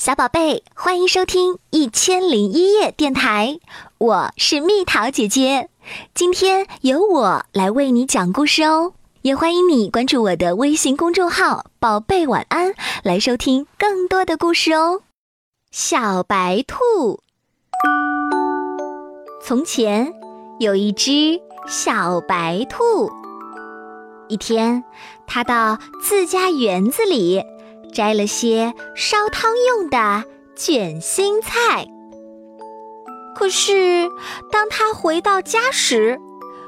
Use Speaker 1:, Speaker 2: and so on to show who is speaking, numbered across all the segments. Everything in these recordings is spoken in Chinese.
Speaker 1: 小宝贝，欢迎收听《一千零一夜》电台，我是蜜桃姐姐。今天由我来为你讲故事哦，也欢迎你关注我的微信公众号“宝贝晚安”，来收听更多的故事哦。小白兔，从前有一只小白兔，一天，它到自家园子里。摘了些烧汤用的卷心菜，可是当他回到家时，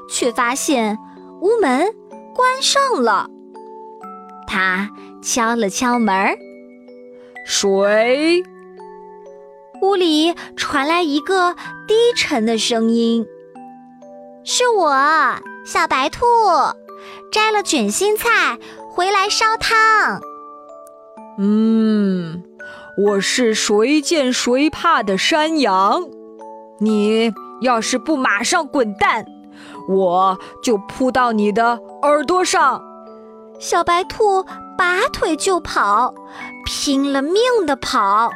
Speaker 1: 却发现屋门关上了。他敲了敲门，
Speaker 2: 谁？
Speaker 1: 屋里传来一个低沉的声音：“是我，小白兔，摘了卷心菜回来烧汤。”
Speaker 2: 嗯，我是谁见谁怕的山羊。你要是不马上滚蛋，我就扑到你的耳朵上。
Speaker 1: 小白兔拔腿就跑，拼了命的跑。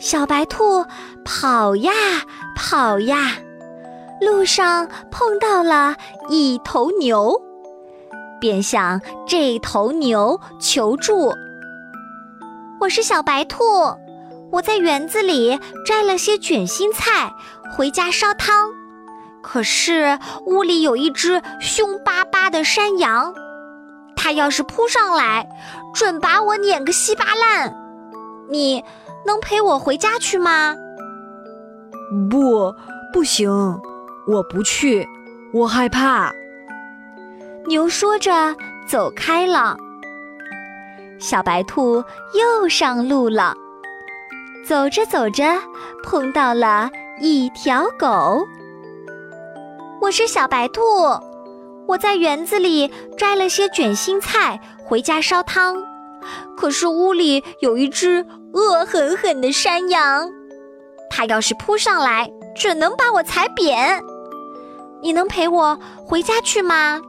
Speaker 1: 小白兔跑呀跑呀，路上碰到了一头牛，便向这头牛求助。我是小白兔，我在园子里摘了些卷心菜，回家烧汤。可是屋里有一只凶巴巴的山羊，它要是扑上来，准把我碾个稀巴烂。你能陪我回家去吗？
Speaker 2: 不，不行，我不去，我害怕。
Speaker 1: 牛说着走开了。小白兔又上路了，走着走着，碰到了一条狗。我是小白兔，我在园子里摘了些卷心菜，回家烧汤。可是屋里有一只恶狠狠的山羊，它要是扑上来，准能把我踩扁。你能陪我回家去吗？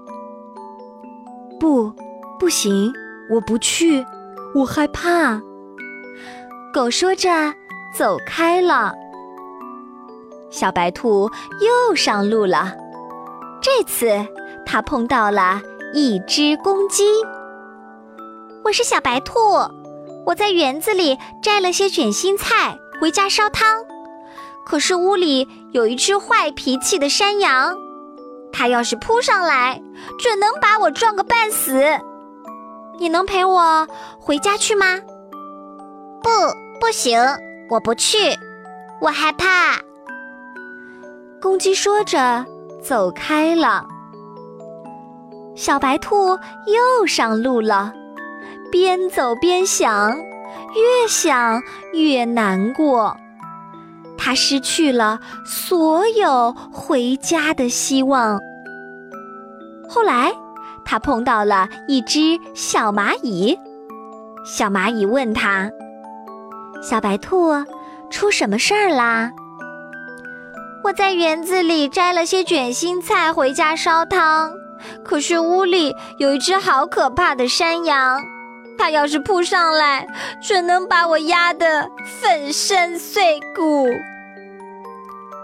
Speaker 3: 不，不行。我不去，我害怕。
Speaker 1: 狗说着走开了。小白兔又上路了，这次它碰到了一只公鸡。我是小白兔，我在园子里摘了些卷心菜，回家烧汤。可是屋里有一只坏脾气的山羊，它要是扑上来，准能把我撞个半死。你能陪我回家去吗？
Speaker 4: 不，不行，我不去，我害怕。
Speaker 1: 公鸡说着走开了。小白兔又上路了，边走边想，越想越难过。它失去了所有回家的希望。后来。他碰到了一只小蚂蚁，小蚂蚁问他：“小白兔，出什么事儿啦？”我在园子里摘了些卷心菜回家烧汤，可是屋里有一只好可怕的山羊，它要是扑上来，准能把我压得粉身碎骨。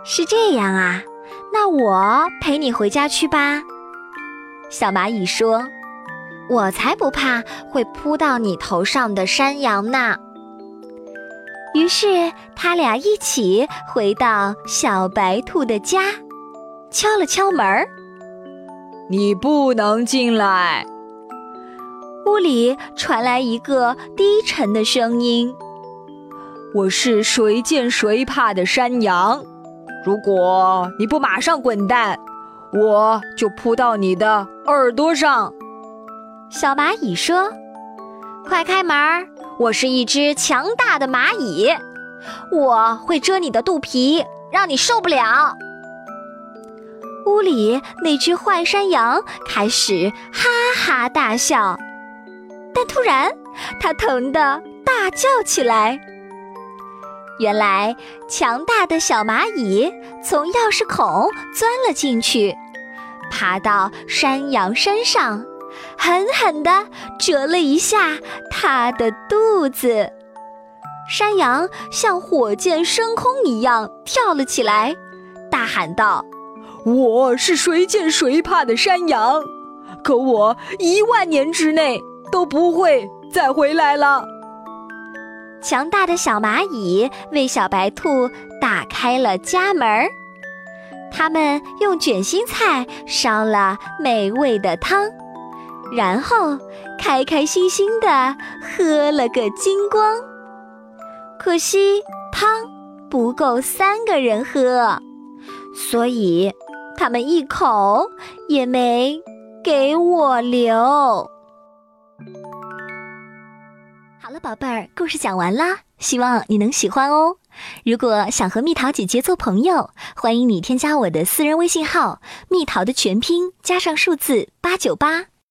Speaker 1: 是这样啊，那我陪你回家去吧。小蚂蚁说：“我才不怕会扑到你头上的山羊呢。”于是他俩一起回到小白兔的家，敲了敲门儿：“
Speaker 2: 你不能进来。”
Speaker 1: 屋里传来一个低沉的声音：“
Speaker 2: 我是谁见谁怕的山羊，如果你不马上滚蛋。”我就扑到你的耳朵上。
Speaker 1: 小蚂蚁说：“快开门！我是一只强大的蚂蚁，我会蛰你的肚皮，让你受不了。”屋里那只坏山羊开始哈哈大笑，但突然它疼得大叫起来。原来，强大的小蚂蚁从钥匙孔钻了进去，爬到山羊身上，狠狠地折了一下它的肚子。山羊像火箭升空一样跳了起来，大喊道：“
Speaker 2: 我是谁见谁怕的山羊，可我一万年之内都不会再回来了。”
Speaker 1: 强大的小蚂蚁为小白兔打开了家门儿，他们用卷心菜烧了美味的汤，然后开开心心的喝了个精光。可惜汤不够三个人喝，所以他们一口也没给我留。宝贝儿，故事讲完啦，希望你能喜欢哦。如果想和蜜桃姐姐做朋友，欢迎你添加我的私人微信号“蜜桃”的全拼加上数字八九八。